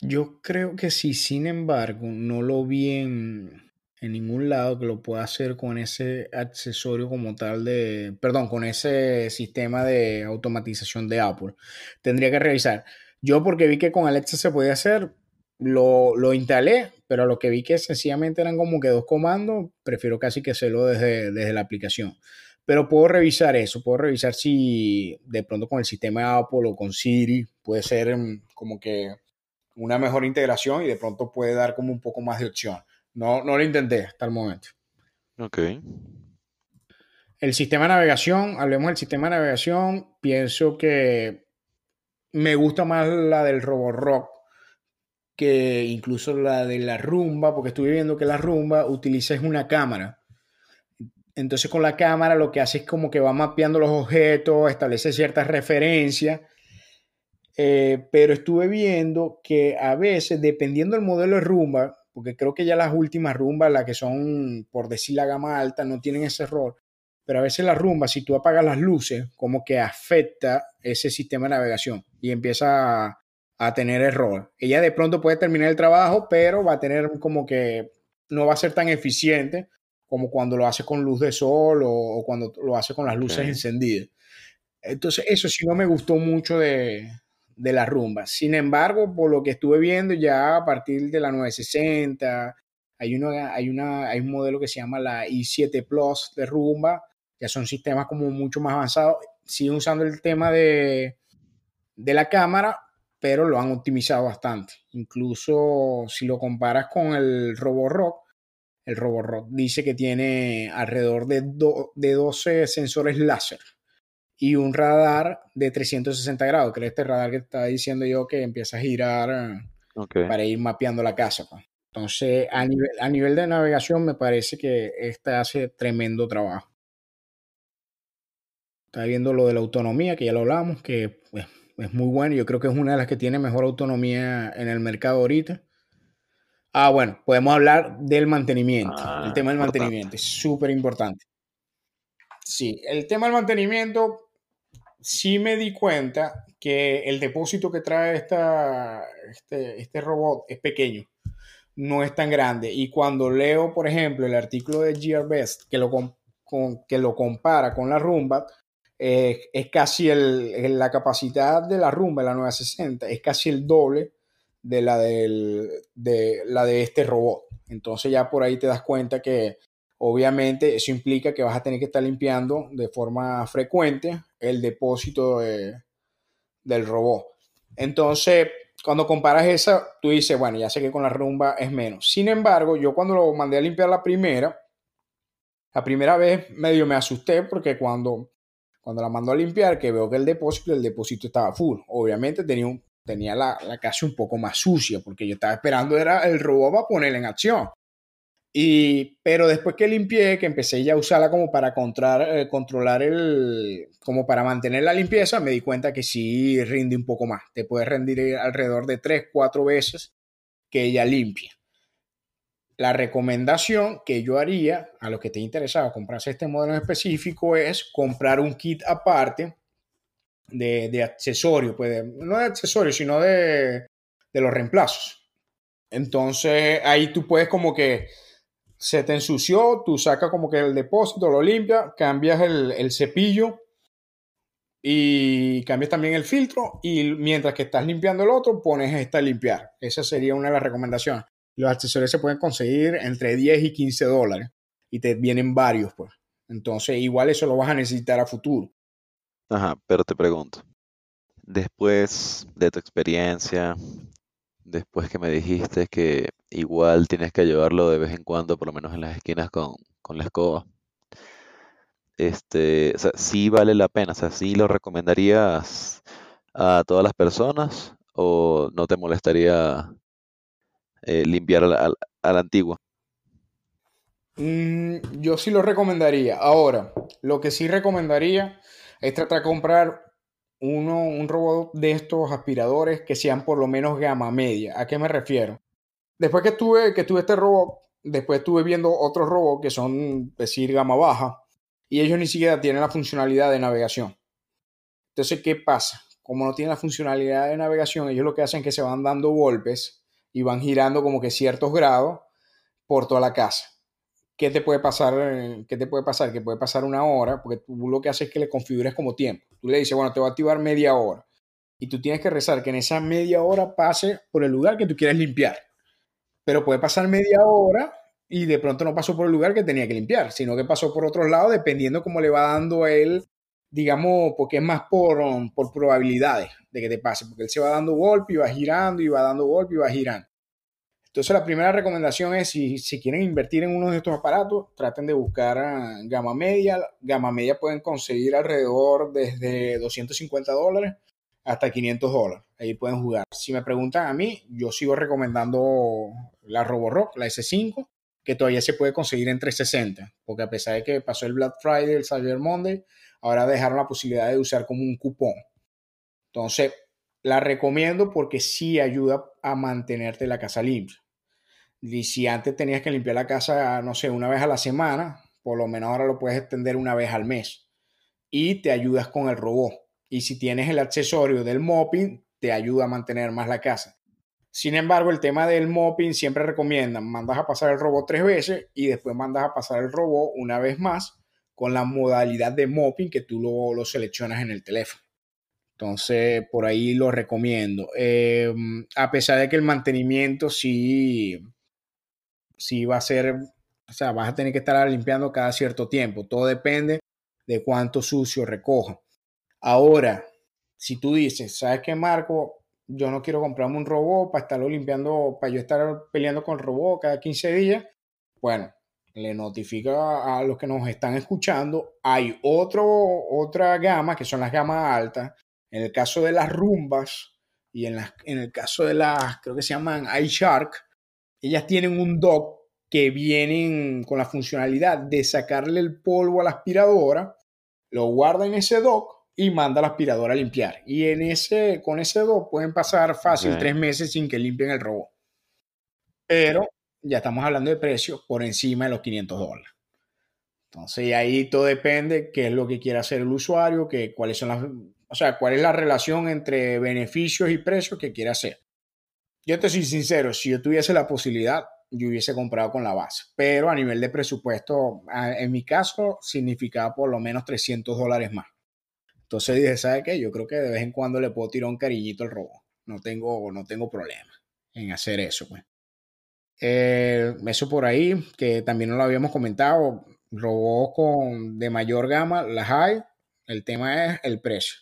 Yo creo que sí, sin embargo, no lo vi en, en ningún lado que lo pueda hacer con ese accesorio como tal de, perdón, con ese sistema de automatización de Apple. Tendría que revisar. Yo porque vi que con Alexa se podía hacer, lo, lo instalé, pero lo que vi que sencillamente eran como que dos comandos, prefiero casi que hacerlo desde, desde la aplicación. Pero puedo revisar eso, puedo revisar si de pronto con el sistema Apple o con Siri puede ser mm, como que una mejor integración y de pronto puede dar como un poco más de opción. No, no lo intenté hasta el momento. Ok. El sistema de navegación, hablemos del sistema de navegación, pienso que me gusta más la del Roborock que incluso la de la rumba, porque estuve viendo que la rumba utiliza una cámara. Entonces con la cámara lo que hace es como que va mapeando los objetos, establece ciertas referencias, eh, pero estuve viendo que a veces, dependiendo del modelo de rumba, porque creo que ya las últimas rumbas, las que son, por decir la gama alta, no tienen ese error, pero a veces la rumba, si tú apagas las luces, como que afecta ese sistema de navegación y empieza a, tener error. Ella de pronto puede terminar el trabajo, pero va a tener como que no va a ser tan eficiente como cuando lo hace con luz de sol o, cuando lo hace con las luces encendidas. Entonces, eso sí no me gustó mucho de, de la rumba. Sin embargo, por lo que estuve viendo ya a partir de la 960, hay, una, hay, una, hay un modelo que se llama la i7 Plus de rumba, ya son sistemas como mucho más avanzados, siguen usando el tema de, de la cámara, pero lo han optimizado bastante. Incluso si lo comparas con el Roborock, el Roborock dice que tiene alrededor de, de 12 sensores láser y un radar de 360 grados, que es este radar que está diciendo yo que empieza a girar para ir mapeando la casa. Pues. Entonces, a nivel, a nivel de navegación, me parece que este hace tremendo trabajo. Está viendo lo de la autonomía, que ya lo hablamos, que pues, es muy bueno. Yo creo que es una de las que tiene mejor autonomía en el mercado ahorita. Ah, bueno, podemos hablar del mantenimiento. el ah, tema del mantenimiento es súper importante. Sí, el tema del mantenimiento, sí me di cuenta que el depósito que trae esta, este, este robot es pequeño, no es tan grande. Y cuando leo, por ejemplo, el artículo de GearBest que lo, que lo compara con la Rumba, es casi el, la capacidad de la rumba, la 960, es casi el doble de la, de la de este robot. Entonces ya por ahí te das cuenta que obviamente eso implica que vas a tener que estar limpiando de forma frecuente el depósito del robot. Entonces, cuando comparas esa, tú dices, bueno, ya sé que con la rumba es menos. Sin embargo, yo cuando lo mandé a limpiar la primera, la primera vez medio me asusté porque cuando cuando la mando a limpiar, que veo que el depósito, el depósito estaba full. Obviamente tenía un, tenía la, la, casa un poco más sucia, porque yo estaba esperando era el robot para ponerla en acción. Y, pero después que limpié, que empecé ya a usarla como para controlar, eh, controlar el, como para mantener la limpieza, me di cuenta que sí rinde un poco más. Te puede rendir alrededor de 3, 4 veces que ella limpia. La recomendación que yo haría a los que te interesaba comprarse este modelo en específico es comprar un kit aparte de, de accesorio, pues no de accesorio, sino de, de los reemplazos. Entonces ahí tú puedes como que se te ensució, tú sacas como que el depósito, lo limpias, cambias el, cepillo y cambias también el filtro y mientras que estás limpiando el otro, pones esta a limpiar. Esa sería una de las recomendaciones. Los accesorios se pueden conseguir entre 10 y 15 dólares y te vienen varios, pues. Entonces, igual eso lo vas a necesitar a futuro. Ajá, pero te pregunto, después de tu experiencia, después que me dijiste que igual tienes que llevarlo de vez en cuando, por lo menos en las esquinas con, con la escoba. Este, o sea, sí vale la pena, o sea, sí lo recomendarías a todas las personas o no te molestaría eh, limpiar a la, a la antigua. Mm, yo sí lo recomendaría. Ahora, lo que sí recomendaría es tratar de comprar uno, un robot de estos aspiradores que sean por lo menos gama media. ¿A qué me refiero? Después que tuve, que tuve este robot, después estuve viendo otros robots que son, decir, gama baja, y ellos ni siquiera tienen la funcionalidad de navegación. Entonces, ¿qué pasa? Como no tienen la funcionalidad de navegación, ellos lo que hacen es que se van dando golpes y van girando como que ciertos grados por toda la casa. ¿Qué te puede pasar? ¿Qué te puede pasar? Que puede pasar una hora, porque tú lo que haces es que le configures como tiempo. Tú le dices, bueno, te va a activar media hora. Y tú tienes que rezar que en esa media hora pase por el lugar que tú quieres limpiar pero puede pasar media hora y de pronto no pasó por el lugar que tenía que limpiar, sino que pasó por otro lado, dependiendo cómo le va dando él, digamos, porque es más por, por probabilidades de que te pase, porque él se va dando golpe y va girando y va dando golpe y va girando. Entonces la primera recomendación es si, si quieren invertir en uno de estos aparatos, traten de buscar ah, gama media. Gama media pueden conseguir alrededor desde 250 dólares hasta 500 dólares. Ahí pueden jugar. Si me preguntan a mí, yo sigo recomendando la Roborock, la S5, que todavía se puede conseguir en 360, porque a pesar de que pasó el Black Friday, el Cyber Monday, ahora dejaron la posibilidad de usar como un cupón. Entonces, la recomiendo porque sí ayuda a mantenerte la casa limpia. Y si antes tenías que limpiar la casa, no sé, una vez a la semana, por lo menos ahora lo puedes extender una vez al mes. Y te ayudas con el robot y si tienes el accesorio del mopping, te ayuda a mantener más la casa. Sin embargo, el tema del mopping siempre recomiendan, mandas a pasar el robot tres veces y después mandas a pasar el robot una vez más con la modalidad de mopping que tú lo, lo seleccionas en el teléfono. Entonces, por ahí lo recomiendo. Em, a pesar de que el mantenimiento sí, sí va a ser, o sea, vas a tener que estar limpiando cada cierto tiempo. Todo depende de cuánto sucio recoja. Ahora, si tú dices, ¿sabes qué, Marco? Yo no quiero comprarme un robot para estarlo limpiando, para yo estar peleando con el robot cada 15 días. Bueno, le notifica a los que nos están escuchando, hay otro, otra gama, que son las gamas altas. En el caso de las rumbas y en, las, en el caso de las, creo que se llaman iShark, ellas tienen un dock que vienen con la funcionalidad de sacarle el polvo a la aspiradora, lo guarda en ese dock y manda la aspiradora a limpiar. Y en ese, con ese dos pueden pasar fácil tres meses sin que limpien el robot. Pero ya estamos hablando de precios por encima de los 500 dólares. Entonces ahí todo depende qué es lo que quiere hacer el usuario, que, cuáles son las, o sea, cuál es la relación entre beneficios y precios que quiere hacer. Yo te soy sincero, si yo tuviese la posibilidad, yo hubiese comprado con la base, pero a nivel de presupuesto, en mi caso, significaba por lo menos 300 dólares más. Entonces dije, ¿sabe qué? Yo creo que de vez en cuando le puedo tirar un cariñito al robot. No tengo, no tengo problema en hacer eso, pues. Eh, eso por ahí, que también no lo habíamos comentado, robots con, de mayor gama, las hay, el tema es el precio.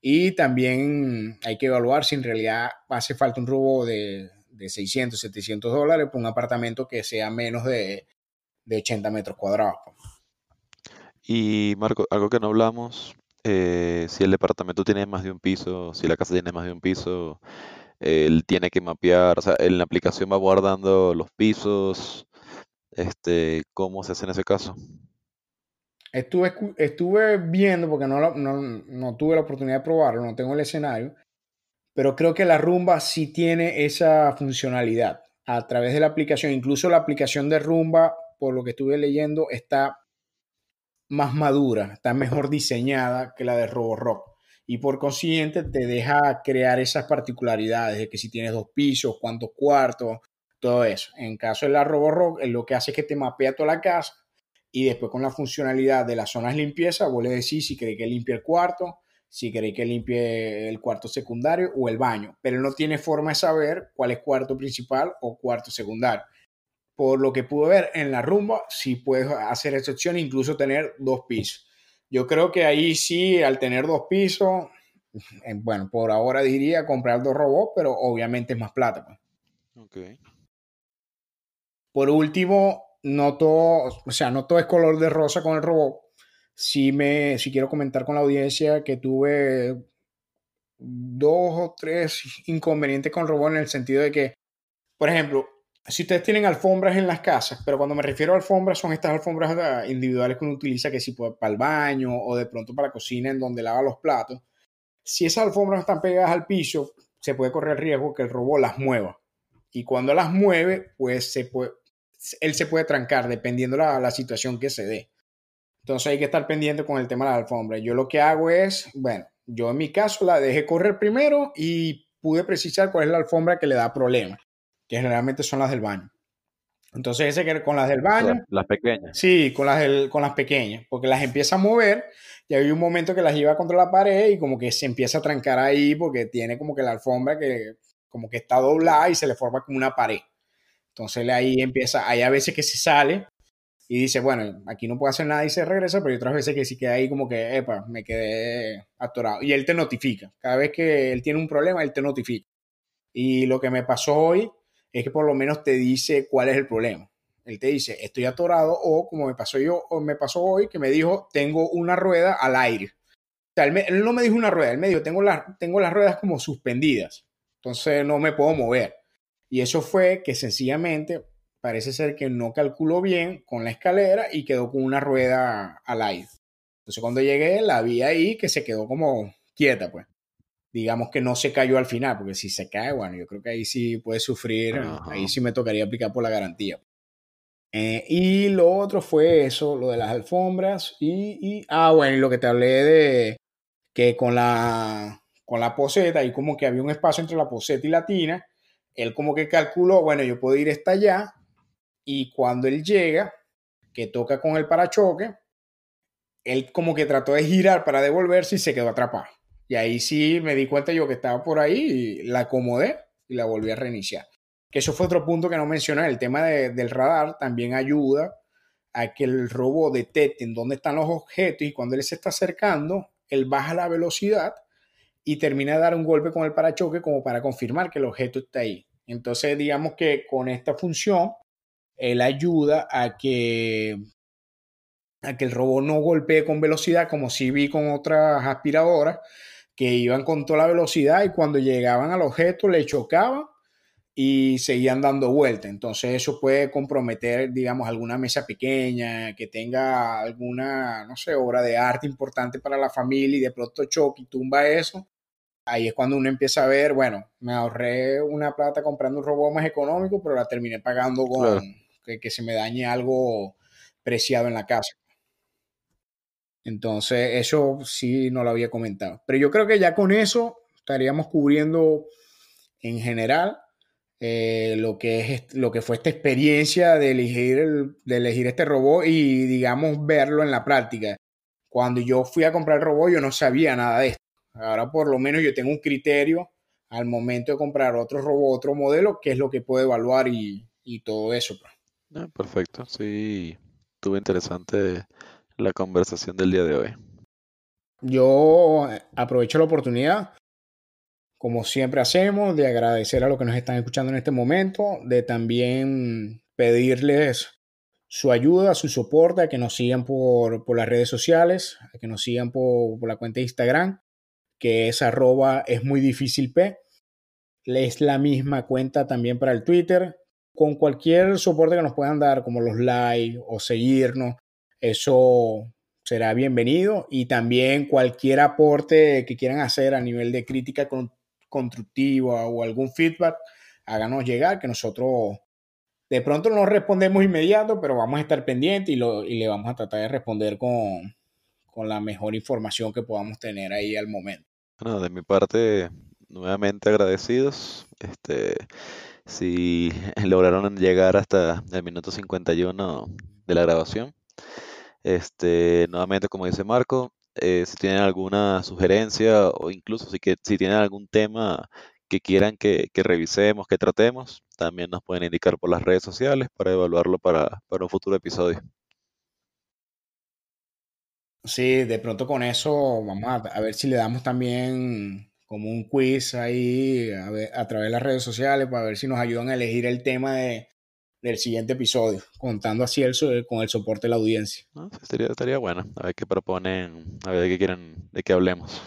Y también hay que evaluar si en realidad hace falta un robot de, de 600, 700 dólares por un apartamento que sea menos de, de 80 metros cuadrados. Pues. Y Marco, algo que no hablamos eh, si el departamento tiene más de un piso, si la casa tiene más de un piso, él tiene que mapear, o sea, en la aplicación va guardando los pisos, este, ¿cómo se hace en ese caso? Estuve, viendo, porque no, no tuve la oportunidad de probarlo, no tengo el escenario, pero creo que la rumba sí tiene esa funcionalidad a través de la aplicación. Incluso la aplicación de rumba, por lo que estuve leyendo, está más madura, está mejor diseñada que la de Roborock. Y por consiguiente te deja crear esas particularidades de que si tienes dos pisos, cuántos cuartos, todo eso. En caso de la Roborock, lo que hace es que te mapea toda la casa y después con la funcionalidad de las zonas limpieza, vos le decís si queréis que limpie el cuarto, si queréis que limpie el cuarto secundario o el baño, pero no tiene forma de saber cuál es cuarto principal o cuarto secundario. Por lo que pude ver en la rumba, sí puedes hacer excepción, incluso tener dos pisos. Yo creo que ahí sí, al tener dos pisos, [LAUGHS] bueno, por ahora diría comprar dos robots, pero obviamente es más plata. Pues. Por último, no todo, o sea, no todo es color de rosa con el robot sí me, si quiero comentar con la audiencia que tuve dos o tres inconvenientes con robot en el sentido de que, por ejemplo, si ustedes tienen alfombras en las casas, pero cuando me refiero a alfombras son estas alfombras ah, individuales que uno utiliza que si para el baño o de pronto para la cocina en donde lava los platos, si esas alfombras están pegadas al piso, se puede correr riesgo que el robot las mueva. Y cuando las mueve, pues él se puede trancar dependiendo la, la situación que se dé. Entonces hay que estar pendiente con el tema de la alfombra. Yo lo que hago es, bueno, yo en mi caso la dejé correr primero y pude precisar cuál es la alfombra que le da problemas, que generalmente son las del baño. Entonces ese que con las del baño. Las pequeñas. Sí, con las, con las pequeñas, porque las empieza a mover y hay un momento que las lleva contra la pared y como que se empieza a trancar ahí porque tiene como que la alfombra que como que está doblada y se le forma como una pared. Entonces ahí empieza, hay a veces que se sale y dice, bueno, aquí no puedo hacer nada y se regresa, pero hay otras veces que sí queda ahí como que, epa, me quedé atorado. Y él te notifica. Cada vez que él tiene un problema, él te notifica. Y lo que me pasó hoy es que por lo menos te dice cuál es el problema. Él te dice, estoy atorado, o como me pasó yo, o me pasó hoy, que me dijo, tengo una rueda al aire. O sea, él, no me dijo una rueda, él me dijo, tengo, tengo las ruedas como suspendidas. Entonces no me puedo mover. Y eso fue que sencillamente parece ser que no calculó bien con la escalera y quedó con una rueda al aire. Entonces cuando llegué la vi ahí que se quedó como quieta, pues. Digamos que no se cayó al final, porque si se cae, bueno, yo creo que ahí sí puede sufrir, ahí sí me tocaría aplicar por la garantía. Eh, y lo otro fue eso, lo de las alfombras y, y, ah, bueno, y lo que te hablé de que con la, con la poseta, ahí como que había un espacio entre la poseta y la tina, él como que calculó, bueno, yo puedo ir hasta allá, y cuando él llega, que toca con el parachoque, él como que trató de girar para devolverse y se quedó atrapado. Y ahí sí me di cuenta yo que estaba por ahí y la acomodé y la volví a reiniciar. Que eso fue otro punto que no mencioné. El tema del radar también ayuda a que el robot detecte en dónde están los objetos y cuando él se está acercando, él baja la velocidad y termina de dar un golpe con el parachoque como para confirmar que el objeto está ahí. Entonces, digamos que con esta función, él ayuda a que, a que el robot no golpee con velocidad, como si vi con otras aspiradoras que iban con toda la velocidad y cuando llegaban al objeto le chocaban y seguían dando vuelta. Entonces eso puede comprometer, digamos, alguna mesa pequeña, que tenga alguna, no sé, obra de arte importante para la familia y de pronto choque y tumba eso. Ahí es cuando uno empieza a ver, bueno, me ahorré una plata comprando un robot más económico, pero la terminé pagando con, que, se me dañe algo preciado en la casa. Entonces, eso sí no lo había comentado. Pero yo creo que ya con eso estaríamos cubriendo en general eh, lo, que es, lo que fue esta experiencia de elegir, de elegir este robot y, digamos, verlo en la práctica. Cuando yo fui a comprar el robot, yo no sabía nada de esto. Ahora, por lo menos, yo tengo un criterio al momento de comprar otro robot, otro modelo, que es lo que puedo evaluar y, y todo eso. Pues. Ah, perfecto, sí, tuve interesante la conversación del día de hoy. Yo eh, aprovecho la oportunidad, como siempre hacemos, de agradecer a los que nos están escuchando en este momento, de también pedirles su ayuda, su soporte, a que nos sigan por, las redes sociales, a que nos sigan por, por, la cuenta de Instagram, que es arroba es muy difícil P. Es la misma cuenta también para el Twitter. Con cualquier soporte que nos puedan dar, como los likes o seguirnos, eso será bienvenido. Y también cualquier aporte que quieran hacer a nivel de crítica constructiva o algún feedback, háganos llegar, que nosotros de pronto no respondemos inmediato, pero vamos a estar pendientes y, le vamos a tratar de responder con, la mejor información que podamos tener ahí al momento. De mi parte, nuevamente agradecidos. Este, si [LAUGHS] lograron llegar hasta el minuto 51 de la grabación. Este, nuevamente, como dice Marco, eh, si tienen alguna sugerencia o incluso si, que, si tienen algún tema que quieran que, revisemos, que tratemos, también nos pueden indicar por las redes sociales para evaluarlo para, un futuro episodio. Sí, de pronto con eso vamos a, ver si le damos también como un quiz ahí a, través de las redes sociales para ver si nos ayudan a elegir el tema del siguiente episodio, contando así el, con el soporte de la audiencia. Ah, estaría, estaría bueno, a ver qué proponen, a ver de qué quieren, de qué hablemos.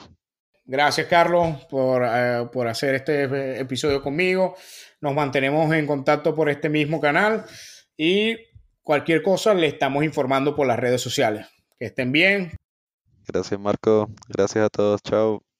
Gracias, Carlos, eh, por, hacer este episodio conmigo. Nos mantenemos en contacto por este mismo canal y cualquier cosa le estamos informando por las redes sociales. Que estén bien. Gracias, Marco. Gracias a todos. Chao.